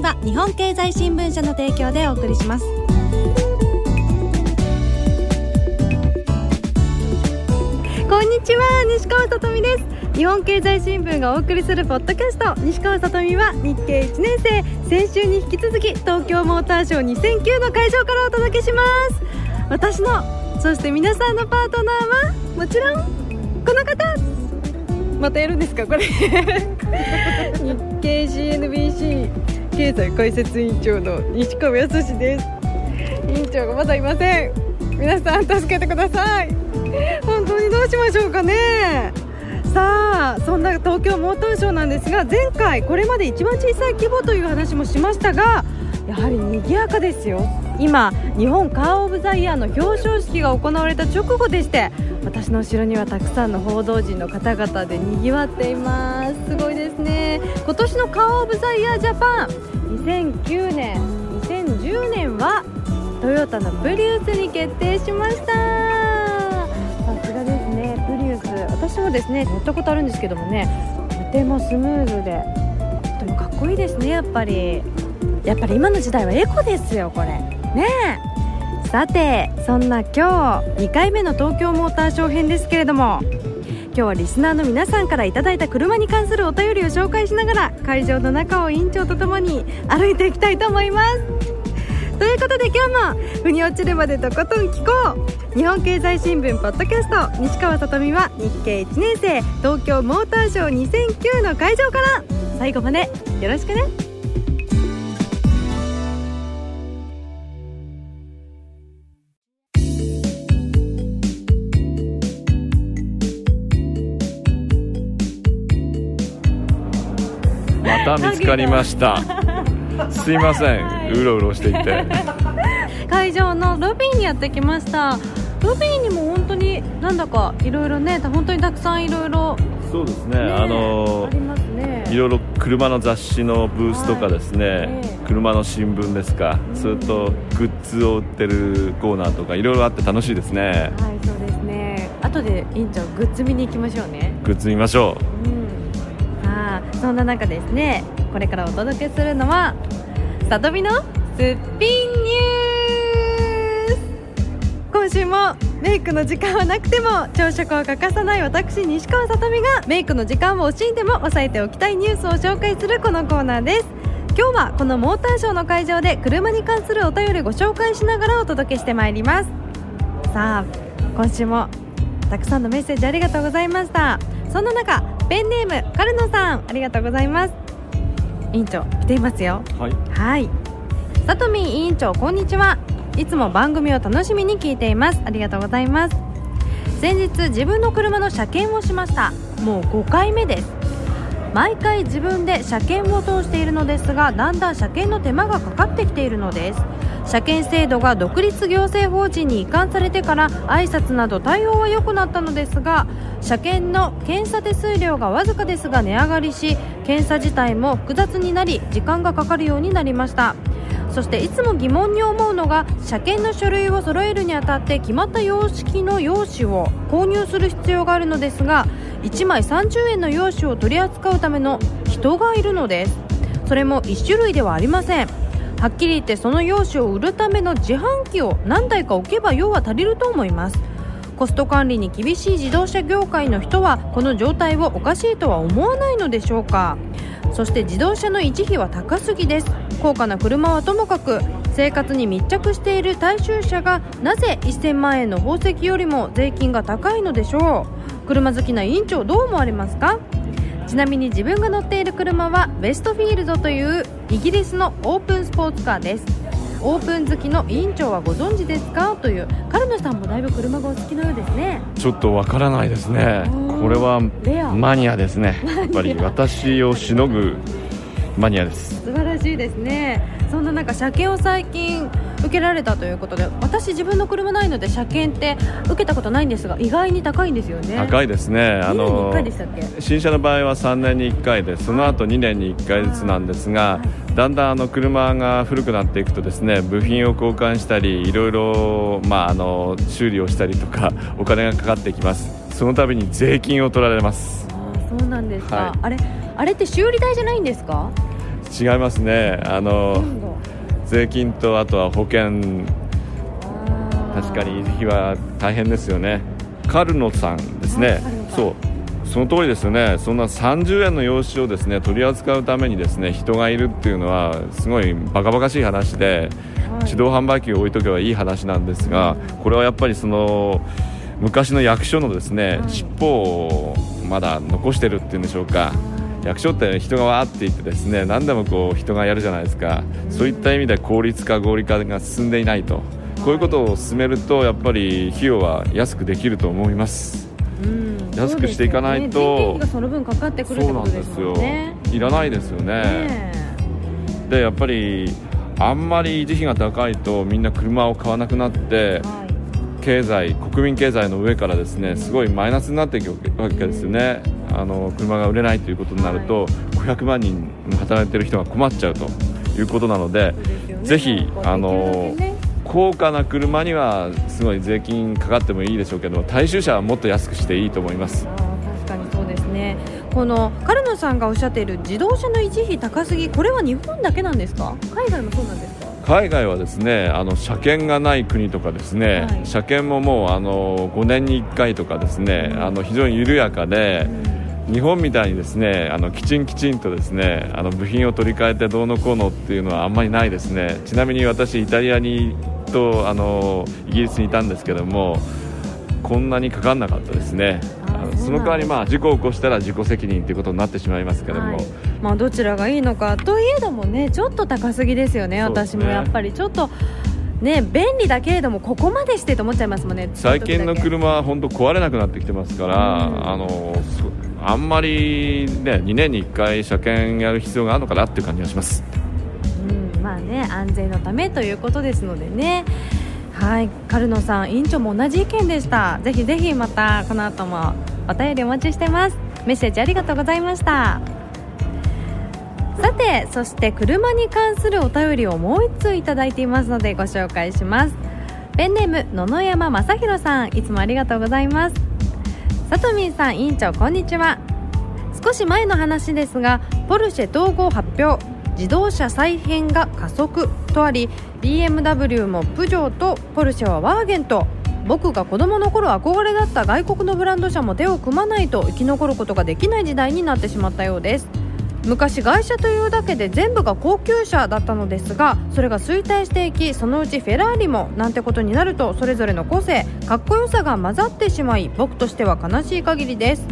は日本経済新聞社の提供でお送りします。こんにちは西川さとみです。日本経済新聞がお送りするポッドキャスト西川さとみは日経1年生。先週に引き続き東京モーターショー2009の会場からお届けします。私のそして皆さんのパートナーはもちろんこの方。またやるんですかこれ。日経 CNBC 経済解説委員長の西川康です。委員長がまだいません。皆さん助けてください。本当にどうしましょうかね。さあそんな東京モーターショーなんですが前回これまで一番小さい規模という話もしましたがやはり賑やかですよ。今日本カー・オブ・ザ・イヤーの表彰式が行われた直後でして私の後ろにはたくさんの報道陣の方々で賑わっています。すごいですね。今年のカー・オブ・ザ・イヤージャパン2009年2010年はトヨタのプリウスに決定しました。さすがですね。プリウス。私もですね乗ったことあるんですけどもねとてもスムーズでとてもかっこいいですねやっぱり。やっぱり今の時代はエコですよこれ。ねえ。さてそんな今日2回目の東京モーターショー編ですけれども今日はリスナーの皆さんからいただいた車に関するお便りを紹介しながら会場の中を委員長とともに歩いていきたいと思います。ということで今日も腑に落ちるまでとことん聞こう。日本経済新聞ポッドキャスト西川さとみは日経1年生東京モーターショー2009の会場から。最後までよろしくね。また見つかりました。すいません。うろうろしていて。会場のロビーにやってきました。ロビーにも本当になんだかいろいろね本当にたくさんいろいろそうですね。あのありますね。いろいろ車の雑誌のブースとかですね、はい。ええ車の新聞ですか、それとグッズを売ってるコーナーとかいろいろあって楽しいですね。はいそうですね。後で委員長グッズ見に行きましょうね。グッズ見ましょうそんな中ですねこれからお届けするのはさとみのすっぴんニュース。今週もメイクの時間はなくても朝食を欠かさない私西川さとみがメイクの時間を惜しんでも抑えておきたいニュースを紹介するこのコーナーです。今日はこのモーターショーの会場で車に関するお便りご紹介しながらお届けしてまいります。さあ今週もたくさんのメッセージありがとうございました。そんな中ペンネームカルノさんありがとうございます。委員長来ていますよ。うはい。はい。さとみん委員長こんにちは。いつも番組を楽しみに聞いています。ありがとうございます。先日自分の車の車検をしました。もう5回目です。毎回自分で車検を通しているのですがだんだん車検の手間がかかってきているのです車検制度が独立行政法人に移管されてから挨拶など対応は良くなったのですが車検の検査手数料がわずかですが値上がりし検査自体も複雑になり時間がかかるようになりました。そしていつも疑問に思うのが車検の書類を揃えるにあたって決まった様式の用紙を購入する必要があるのですが1枚30円の用紙を取り扱うための人がいるのです。それも1種類ではありません。はっきり言ってその用紙を売るための自販機を何台か置けば用は足りると思います。コスト管理に厳しい自動車業界の人はこの状態をおかしいとは思わないのでしょうか。そして自動車の維持費は高すぎです。高価な車はともかく生活に密着している大衆車がなぜ1000万円の宝石よりも税金が高いのでしょう。車好きな委員長どう思われますか？ちなみに自分が乗っている車はウェストフィールドというイギリスのオープンスポーツカーです。オープン好きの委員長はご存知ですか？というカルノさんもだいぶ車がお好きのようですね。ちょっとわからないですね。これはマニアですね。やっぱり私をしのぐマニアです。素晴らしいですね。そんな中車検を最近受けられたということで私自分の車ないので車検って受けたことないんですが意外に高いんですよね。高いですね。あ2年に1の新車の場合は3年に1回でその後2年に1回ずつなんですがだんだんあの車が古くなっていくとですね部品を交換したりいろいろ、まあ、あの修理をしたりとかお金がかかってきます。その度に税金を取られます。そうなんですか、はい。あれあれって修理代じゃないんですか？違いますね。あの税金とあとは保険。確かに維持費は大変ですよね。カルノさんですね。そう。その通りですよね。そんな30円の用紙をですね取り扱うためにですね人がいるっていうのはすごいバカバカしい話で、はい。自動販売機を置いとけばいい話なんですがこれはやっぱりその昔の役所のですね、はい。尻尾をまだ残してるっていうんでしょうか役所って人がわーって言ってですね何でもこう人がやるじゃないですか、そういった意味で効率化合理化が進んでいないと。こういうことを進めるとやっぱり費用は安くできると思います。うん。安くしていかないとね。その分かかってくるってことですもんね。いらないですよね。ねでやっぱりあんまり維持費が高いとみんな車を買わなくなってえはい経済国民経済の上からですねすごいマイナスになっていくわけですよね。あの車が売れないということになると、500万人働いてる人が困っちゃうということなのでね。ぜひあの高価な車にはすごい税金かかってもいいでしょうけど大衆車はもっと安くしていいと思います。確かにそうですね。このカルノさんがおっしゃっている自動車の維持費高すぎこれは日本だけなんですか？海外もそうなんですか？海外はですねあの車検がない国とかですね、はい。車検ももうあの5年に1回とかですねあの非常に緩やかで、日本みたいにですねあのきちんきちんとですねあの部品を取り替えてどうのこうのっていうのはあんまりないですね。ちなみに私イタリアにとあのイギリスにいたんですけどもこんなにかかんなかったですねその代わりまあ事故を起こしたら自己責任ということになってしまいますけども、はい。まあ、どちらがいいのかといえどもねちょっと高すぎですよねね。私もやっぱりちょっとね便利だけれどもここまでしてと思っちゃいますもんね。最近の車は本当壊れなくなってきてますから、うん。あのそあんまり、ね、2年に1回車検やる必要があるのかなっていう感じがします。うん。まあね安全のためということですのでねはいカルノさん委員長も同じ意見でした。ぜひぜひまたこの後もお便りお待ちしてます。メッセージありがとうございました。さてそして車に関するお便りをもう1通いただいていますのでご紹介します。ペンネーム野々山正弘さんいつもありがとうございます。さとみんさん委員長こんにちは。少し前の話ですがポルシェ統合発表。自動車再編が加速とあり BMW もプジョーとポルシェはワーゲンと。僕が子供の頃憧れだった外国のブランド車も手を組まないと生き残ることができない時代になってしまったようです。昔外車というだけで全部が高級車だったのですがそれが衰退していきそのうちフェラーリもなんてことになるとそれぞれの個性かっこよさが混ざってしまい僕としては悲しい限りです。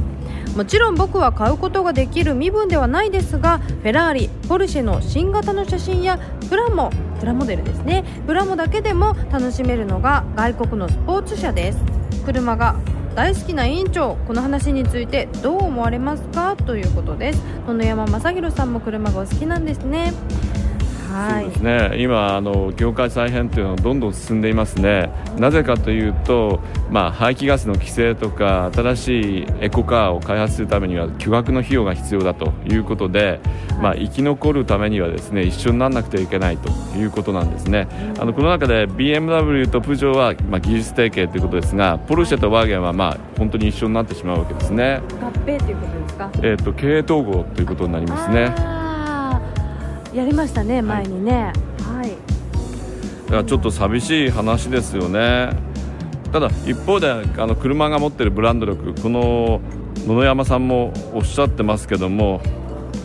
もちろん僕は買うことができる身分ではないですがフェラーリポルシェの新型の写真やプラモプラモデルですね。プラモだけでも楽しめるのが外国のスポーツ車です。車が大好きな委員長この話についてどう思われますか？ということです。野々山正弘さんも車がお好きなんですね。はいそうですね。今あの業界再編というのはどんどん進んでいますね。なぜかというと、まあ、排気ガスの規制とか新しいエコカーを開発するためには巨額の費用が必要だということで、まあ、生き残るためにはですね一緒にならなくてはいけないということなんですね。あのこの中で BMW とプジョーは、まあ、技術提携ということですがポルシェとワーゲンは、まあ、本当に一緒になってしまうわけですね、合併ということですか？えー、と経営統合ということになりますねやりましたね前にね。はい。だからちょっと寂しい話ですよね。ただ一方であの車が持ってるブランド力この野々山さんもおっしゃってますけども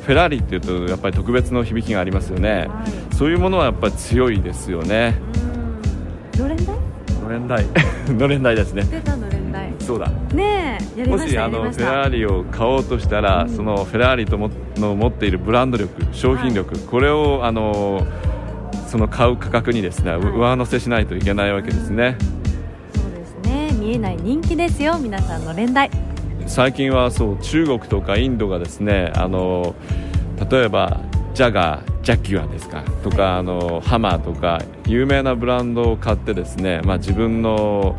フェラーリっていうとやっぱり特別の響きがありますよね。はい。そういうものはやっぱり強いですよね。うん。のれん台？のれん台。のれん台ですね。出たのそうだ。ねえやりもましやりした。あのフェラーリを買おうとしたら、うん。そのフェラーリともの持っているブランド力商品力、これをあのその買う価格にですね、上乗せしないといけないわけですね。そうですね。見えない人気ですよ皆さんの連打最近はそう中国とかインドがですねあの例えばジャガージャキュアですかとかあのハマーとか有名なブランドを買ってですね、まあ、自分の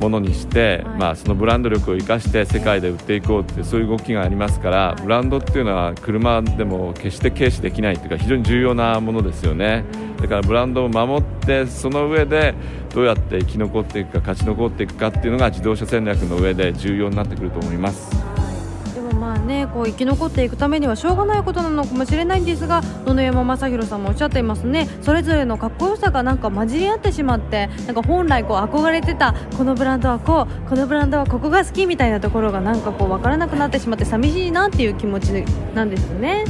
ものにして、はい、まあ、そのブランド力を生かして世界で売っていこうってそういう動きがありますから、はい、ブランドっていうのは車でも決して軽視できないというか非常に重要なものですよね。だからブランドを守ってその上でどうやって生き残っていくか勝ち残っていくかっていうのが自動車戦略の上で重要になってくると思います。こう生き残っていくためにはしょうがないことなのかもしれないんですが野々山正弘さんもおっしゃっていますね。それぞれのかっこよさがなんか混じり合ってしまってなんか本来こう憧れてたこのブランドはこうこのブランドはここが好きみたいなところがなんかこう分からなくなってしまって寂しいなっていう気持ちなんですね。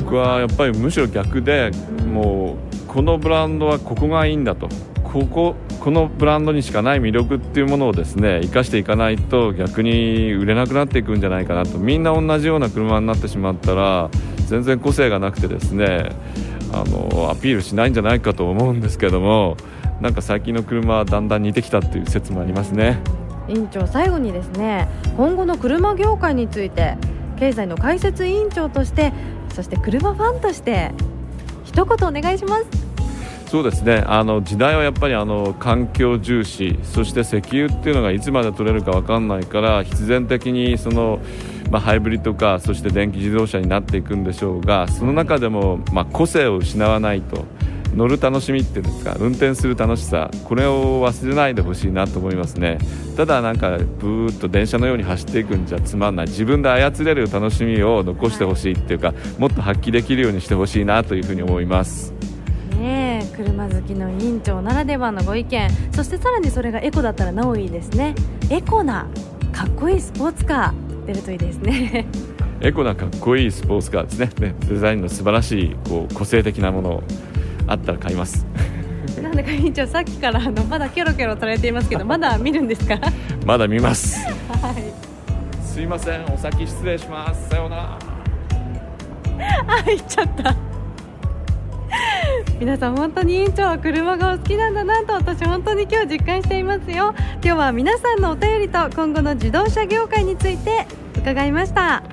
僕はやっぱりむしろ逆で、もうこのブランドはここがいいんだと。こここのブランドにしかない魅力っていうものをですね生かしていかないと逆に売れなくなっていくんじゃないかなと。みんな同じような車になってしまったら全然個性がなくてですねあのアピールしないんじゃないかと思うんですけどもなんか最近の車はだんだん似てきたっていう説もありますね。委員長最後にですね今後の車業界について経済の解説委員長としてそして車ファンとして一言お願いします。そうですね。あの時代はやっぱりあの環境重視そして石油っていうのがいつまで取れるか分かんないから必然的にその、まあ、ハイブリッドカーそして電気自動車になっていくんでしょうがその中でも、まあ、個性を失わないと乗る楽しみっていうんですか運転する楽しさこれを忘れないでほしいなと思いますね。ただなんかブーッと電車のように走っていくんじゃつまんない。自分で操れる楽しみを残してほしいっていうかもっと発揮できるようにしてほしいなというふうに思います。車好きの委員長ならではのご意見そしてさらにそれがエコだったらなおいいですね。エコなかっこいいスポーツカー出るといいですね。エコなかっこいいスポーツカーですね。ねデザインの素晴らしいこう個性的なものあったら買います。なんだか委員長さっきからあのまだキョロキョロされていますけど まだ見るんですか？まだ見ます。はい。すいませんお先失礼します。さようなら。あ行っちゃった皆さん本当に委員長は車がお好きなんだなと私本当に今日実感していますよ。今日は皆さんのお便りと今後の自動車業界について伺いました。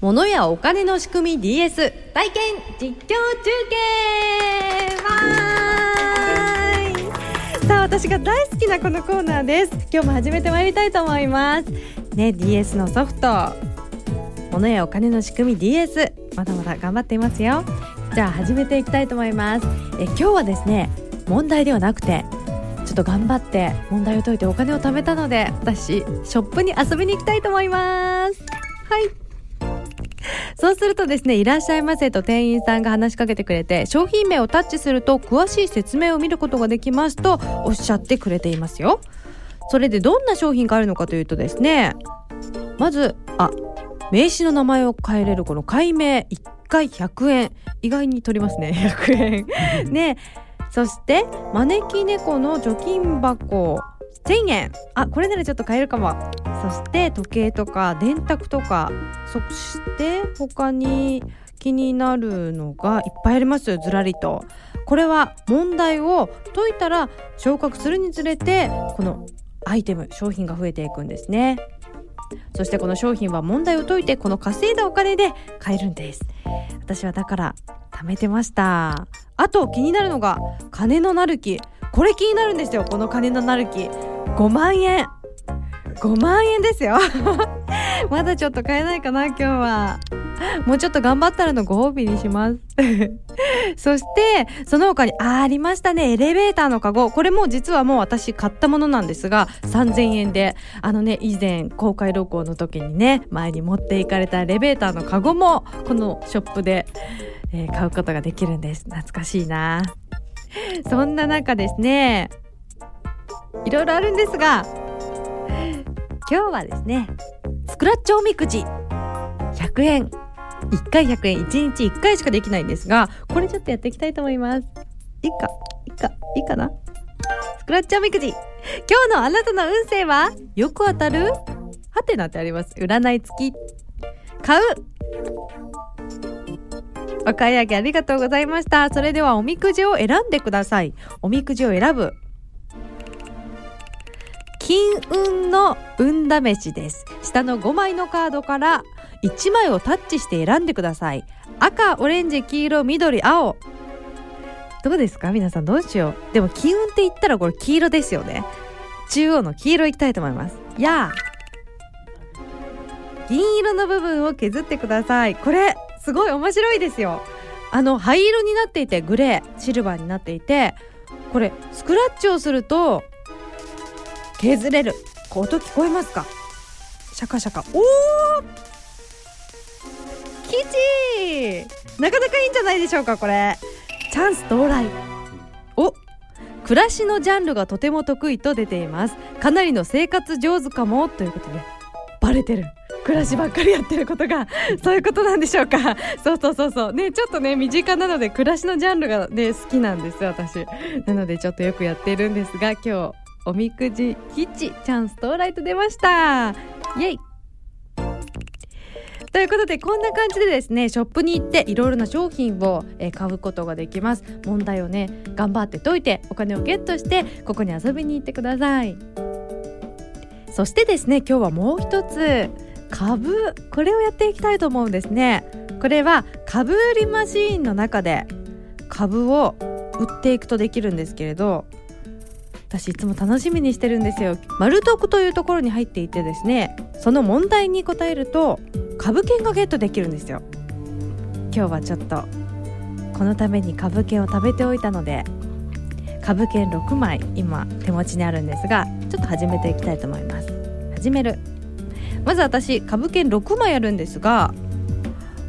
物やお金の仕組み DS 体験実況中継。さあ私が大好きなこのコーナーです。今日も始めてまいりたいと思います。ね DS のソフト。物やお金の仕組み DS まだまだ頑張っていますよ。じゃあ始めていきたいと思います。え今日はですね問題ではなくてちょっと頑張って問題を解いてお金を貯めたので私ショップに遊びに行きたいと思います。はい。そうするとですね、いらっしゃいませと店員さんが話しかけてくれて、商品名をタッチすると詳しい説明を見ることができますとおっしゃってくれていますよ。それでどんな商品があるのかというとですね、まず、あ、名刺の名前を変えれるこの解明1回100円。意外に取りますね。100円。ね。そして招き猫の貯金箱。1000円。あこれならちょっと買えるかも。そして時計とか電卓とか。そして他に気になるのがいっぱいありますずらりと。これは問題を解いたら昇格するにつれてこのアイテム商品が増えていくんですねそしてこの商品は問題を解いてこの稼いだお金で買えるんです。私はだから貯めてました。あと気になるのが金のなる木。これ気になるんですよ。この金のなる木。5万円。5万円ですよ。まだちょっと買えないかな今日は。もうちょっと頑張ったらのご褒美にします。そしてその他にあありましたね。エレベーターのカゴ。これも実はもう私買ったものなんですが3000円であのね以前公開録音の時にね前に持っていかれたエレベーターのカゴもこのショップで、えー、買うことができるんです。懐かしいな。そんな中ですねいろいろあるんですが今日はですねスクラッチおみくじ。100円。1回100円1日1回しかできないんですがこれちょっとやっていきたいと思います。いいか？いいか？いいかな？スクラッチおみくじ。今日のあなたの運勢はよく当たる？はてなってあります。占い付き。買う。お買い上げありがとうございました。それではおみくじを選んでください。おみくじを選ぶ。金運の運試しです。下の5枚のカードから1枚をタッチして選んでください。赤オレンジ黄色緑青。どうですか？皆さんどうしよう？でも金運って言ったらこれ黄色ですよね。中央の黄色いきたいと思います。やあ銀色の部分を削ってください。これすごい面白いですよ。あの灰色になっていてグレーシルバーになっていてこれスクラッチをすると削れる。音聞こえますか？シャカシャカ。おお吉なかなかいいんじゃないでしょうかこれ。チャンス到来。お暮らしのジャンルがとても得意と出ています。かなりの生活上手かもということでバレてる。暮らしばっかりやってることが そういうことなんでしょうか。そうそうそうそう。ねちょっとね身近なので暮らしのジャンルがね好きなんです私。なのでちょっとよくやってるんですが今日おみくじ吉チャンス到来と出ました。イエイ。ということでこんな感じでですねショップに行っていろいろな商品を、えー買うことができます。問題をね頑張って解いてお金をゲットしてここに遊びに行ってください。そしてですね今日はもう一つ株これをやっていきたいと思うんですね。これは株売りマシーンの中で株を売っていくとできるんですけれど私いつも楽しみにしてるんですよ。マルトクというところに入っていてですねその問題に答えると株券がゲットできるんですよ。今日はちょっとこのために株券を食べておいたので株券6枚今手持ちにあるんですがちょっと始めていきたいと思います。始める。まず私株券6枚あるんですが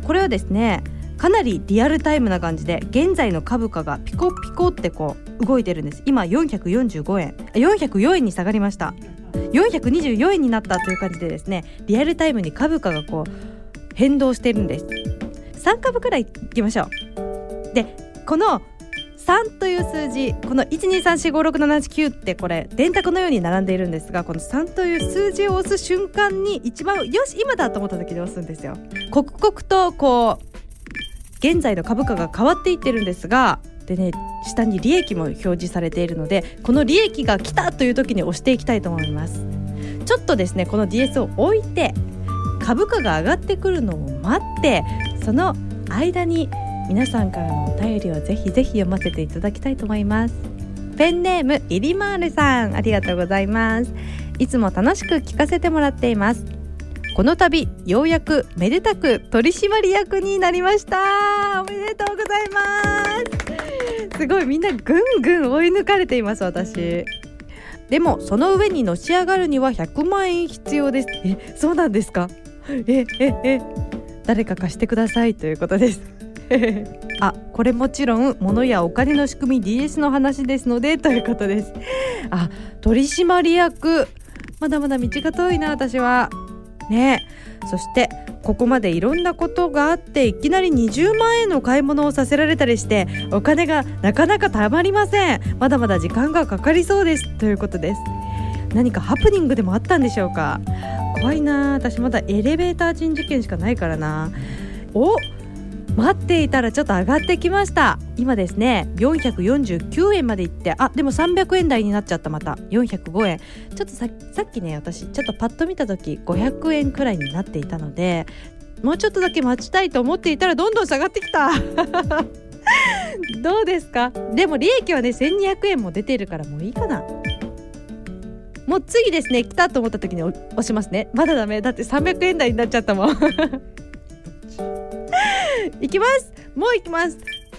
これはですねかなりリアルタイムな感じで現在の株価がピコピコってこう動いてるんです。今445円。404円に下がりました。424円になったという感じでですねリアルタイムに株価がこう変動してるんです。3株くらいいきましょう。でこの3という数字この123456789ってこれ電卓のように並んでいるんですがこの3という数字を押す瞬間に一番よし今だと思った時に押すんですよ。刻々とこう現在の株価が変わっていってるんですがでね下に利益も表示されているのでこの利益が来たという時に押していきたいと思います。ちょっとですねこの DS を置いて株価が上がってくるのを待ってその間に皆さんからのお便りをぜひぜひ読ませていただきたいと思います。ペンネームイリマールさんありがとうございます。いつも楽しく聞かせてもらっています。この度ようやくめでたく取締役になりました。おめでとうございます。すごいみんなぐんぐん追い抜かれています私。でもその上にのし上がるには100万円必要です。えそうなんですか？えええ誰か貸してくださいということです。あこれもちろん物やお金の仕組み DS の話ですのでということです。あ取締役。まだまだ道が遠いな私は。ね。そしてここまでいろんなことがあっていきなり20万円の買い物をさせられたりしてお金がなかなかたまりません。まだまだ時間がかかりそうです。ということです。何かハプニングでもあったんでしょうか？怖いな私まだエレベーター人事件しかないからな。お待っていたらちょっと上がってきました。今ですね449円までいってあでも300円台になっちゃったまた。405円。ちょっとささっきね私ちょっとパッと見た時500円くらいになっていたのでもうちょっとだけ待ちたいと思っていたらどんどん下がってきた。どうですか？でも利益はね1200円も出てるからもういいかな。もう次ですね来たと思った時に押しますね。まだダメ。だって300円台になっちゃったもん。行きます。もう行きます。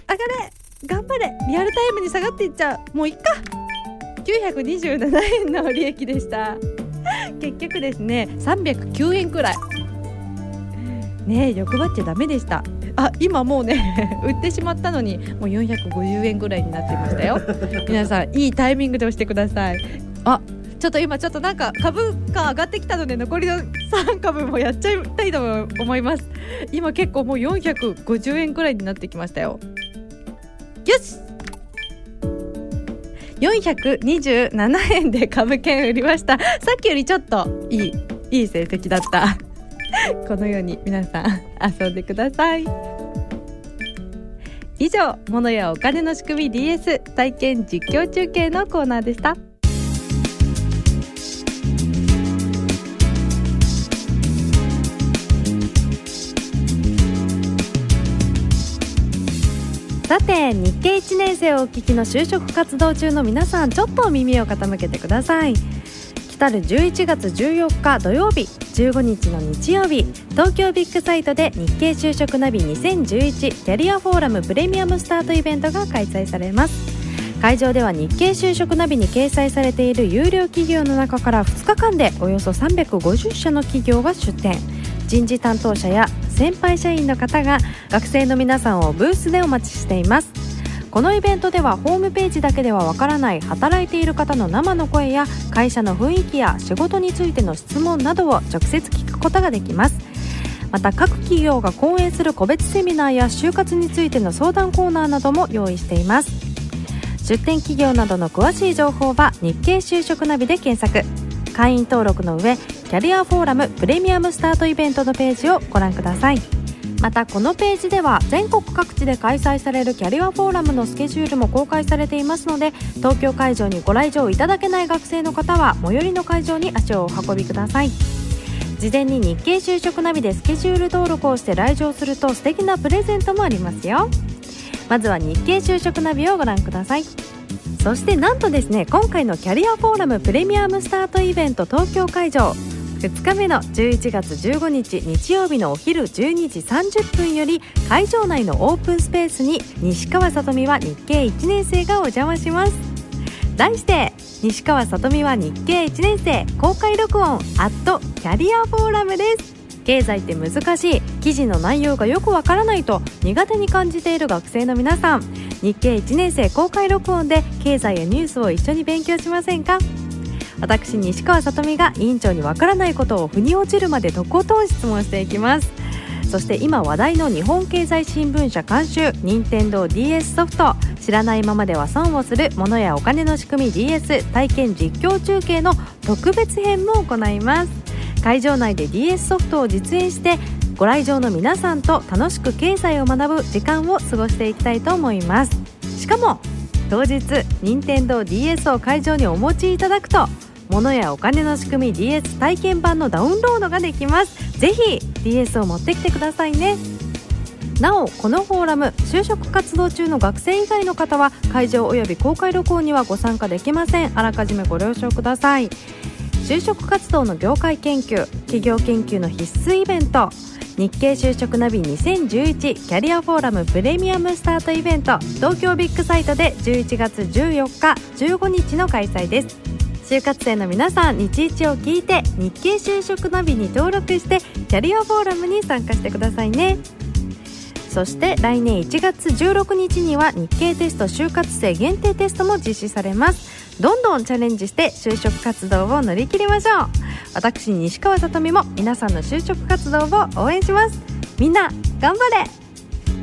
上がれ頑張れ。リアルタイムに下がっていっちゃう。もういっか。927円の利益でした。結局ですね309円くらい。ねえ欲張っちゃダメでした。あ今もうね 売ってしまったのにもう450円ぐらいになってましたよ。皆さんいいタイミングで押してください。あちょっと今ちょっとなんか株価上がってきたので残りの3株もやっちゃいたいと思います。今結構もう450円くらいになってきましたよ。よし。427円で株券売りました。さっきよりちょっといいいい成績だった。このように皆さん遊んでください。以上物やお金の仕組み DS 体験実況中継のコーナーでした。さて日経1年生をお聞きの就職活動中の皆さんちょっと耳を傾けてください。来る11月14日土曜日15日の日曜日東京ビッグサイトで日経就職ナビ2011キャリアフォーラムプレミアムスタートイベントが開催されます。会場では日経就職ナビに掲載されている有料企業の中から2日間でおよそ350社の企業が出展人事担当者や先輩社員の方が学生の皆さんをブースでお待ちしています。このイベントではホームページだけではわからない働いている方の生の声や会社の雰囲気や仕事についての質問などを直接聞くことができます。また各企業が講演する個別セミナーや就活についての相談コーナーなども用意しています。出展企業などの詳しい情報は日経就職ナビで検索。会員登録の上キャリアフォーラムプレミアムスタートイベントのページをご覧ください。またこのページでは全国各地で開催されるキャリアフォーラムのスケジュールも公開されていますので東京会場にご来場いただけない学生の方は最寄りの会場に足をお運びください。事前に日経就職ナビでスケジュール登録をして来場すると素敵なプレゼントもありますよ。まずは日経就職ナビをご覧ください。そしてなんとですね今回のキャリアフォーラムプレミアムスタートイベント東京会場。2日目の11月15日日曜日のお昼12時30分より会場内のオープンスペースに西川さとみは日経1年生がお邪魔します。題して西川さとみは日経1年生公開録音アットキャリアフォーラムです。経済って難しい。記事の内容がよくわからないと苦手に感じている学生の皆さん。日経1年生公開録音で経済やニュースを一緒に勉強しませんか？私西川さとみが委員長にわからないことを腑に落ちるまでとことん質問していきます。そして今話題の日本経済新聞社監修任天堂 d s ソフト。知らないままでは損をするものやお金の仕組み DS 体験実況中継の特別編も行います。会場内で DS ソフトを実演してご来場の皆さんと楽しく経済を学ぶ時間を過ごしていきたいと思います。しかも当日任天堂 d s を会場にお持ちいただくと物やお金の仕組み DS 体験版のダウンロードができます。ぜひ DS を持ってきてくださいね。なおこのフォーラム就職活動中の学生以外の方は会場及び公開録音にはご参加できません。あらかじめご了承ください。就職活動の業界研究企業研究の必須イベント。日経就職ナビ2011キャリアフォーラムプレミアムスタートイベント。東京ビッグサイトで11月14日15日の開催です。就活生の皆さん日一を聞いて日経就職ナビに登録してキャリアフォーラムに参加してくださいね。そして来年1月16日には日経テスト就活生限定テストも実施されます。どんどんチャレンジして就職活動を乗り切りましょう。私西川さとみも皆さんの就職活動を応援します。みんな頑張れ。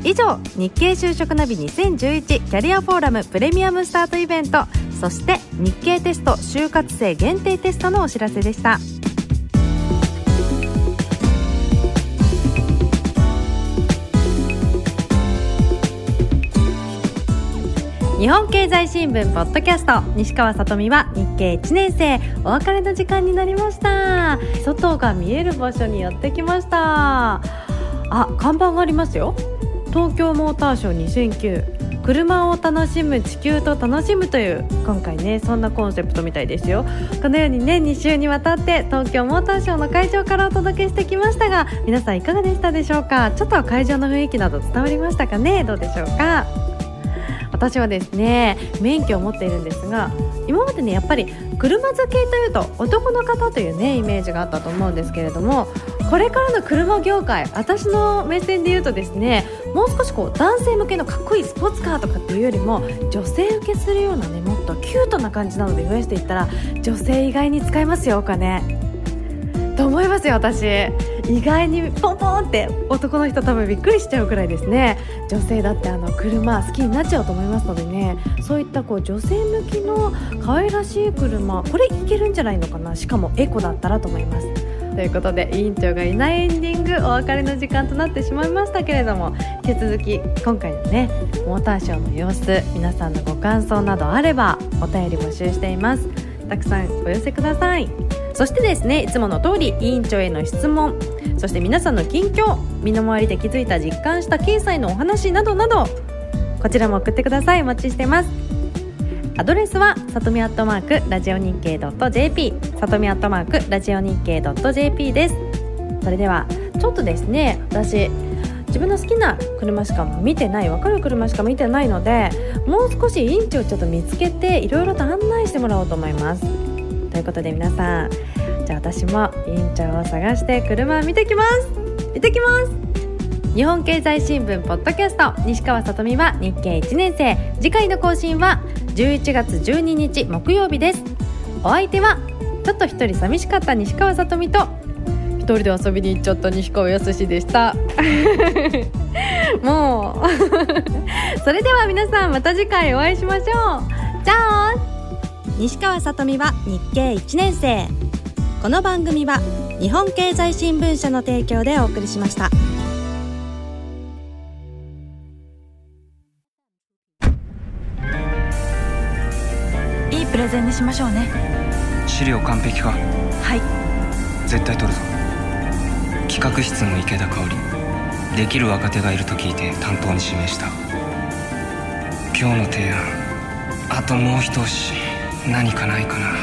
以上日経就職ナビ2011キャリアフォーラムプレミアムスタートイベントそして日経テスト就活生限定テストのお知らせでした。日本経済新聞ポッドキャスト。西川さとみは日経1年生。お別れの時間になりました。外が見える場所にやってきました。あ看板がありますよ。東京モーターショー2009車を楽しむ地球と楽しむという今回ねそんなコンセプトみたいですよ。このようにね2週にわたって東京モーターショーの会場からお届けしてきましたが皆さんいかがでしたでしょうか？ちょっと会場の雰囲気など伝わりましたかね？どうでしょうか？私はですね免許を持っているんですが今までねやっぱり車好きというと男の方というねイメージがあったと思うんですけれどもこれからの車業界私の目線で言うとですねもう少しこう男性向けのかっこいいスポーツカーとかっていうよりも女性受けするようなねもっとキュートな感じなので増やしていったら女性意外に使えますよお金。と思いますよ私。意外にポンポンって男の人多分びっくりしちゃうくらいですね。女性だってあの車好きになっちゃうと思いますのでね。そういったこう女性向きの可愛らしい車これいけるんじゃないのかな？しかもエコだったらと思います。ということで委員長がいないエンディングお別れの時間となってしまいましたけれども引き続き今回のねモーターショーの様子皆さんのご感想などあればお便り募集しています。たくさんお寄せください。そしてですねいつもの通り委員長への質問そして皆さんの近況身の回りで気づいた実感した経済のお話などなどこちらも送ってください。お待ちしてます。アドレスはさとみアットマークラジオ日経 .jp さとみアットマークラジオ日経 .jp です。それではちょっとですね私自分の好きな車しか見てない分かる車しか見てないのでもう少し委員長をちょっと見つけていろいろと案内してもらおうと思います。ということで皆さんじゃあ私も委員長を探して車を見てきます。行ってきます。日本経済新聞ポッドキャスト西川さとみは日経1年生次回の更新は11月12日木曜日です。お相手はちょっと一人寂しかった西川さとみと一人で遊びに行っちゃった西川康でした。もう。それでは皆さんまた次回お会いしましょう。じゃあ西川さとみは日経1年生。この番組は日本経済新聞社の提供でお送りしました。いいプレゼンにしましょうね。資料完璧か？はい。絶対取るぞ。企画室の池田香織。できる若手がいると聞いて担当に指名した。今日の提案。あともう一押し何かないかな。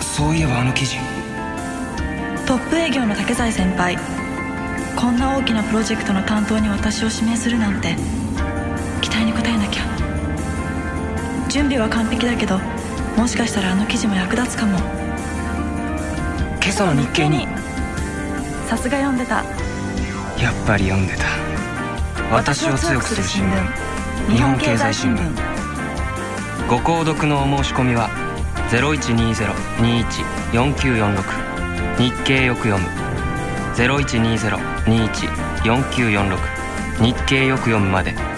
そういえばあの記事。トップ営業の竹財先輩。こんな大きなプロジェクトの担当に私を指名するなんて。期待に応えなきゃ。準備は完璧だけどもしかしたらあの記事も役立つかも。今朝の日経に。さすが読んでた。やっぱり読んでた。私を強くする新聞。日本経済新聞ご購読のお申し込みは0120-21-4946日経よく読む。0120-21-4946日経よく読むまで。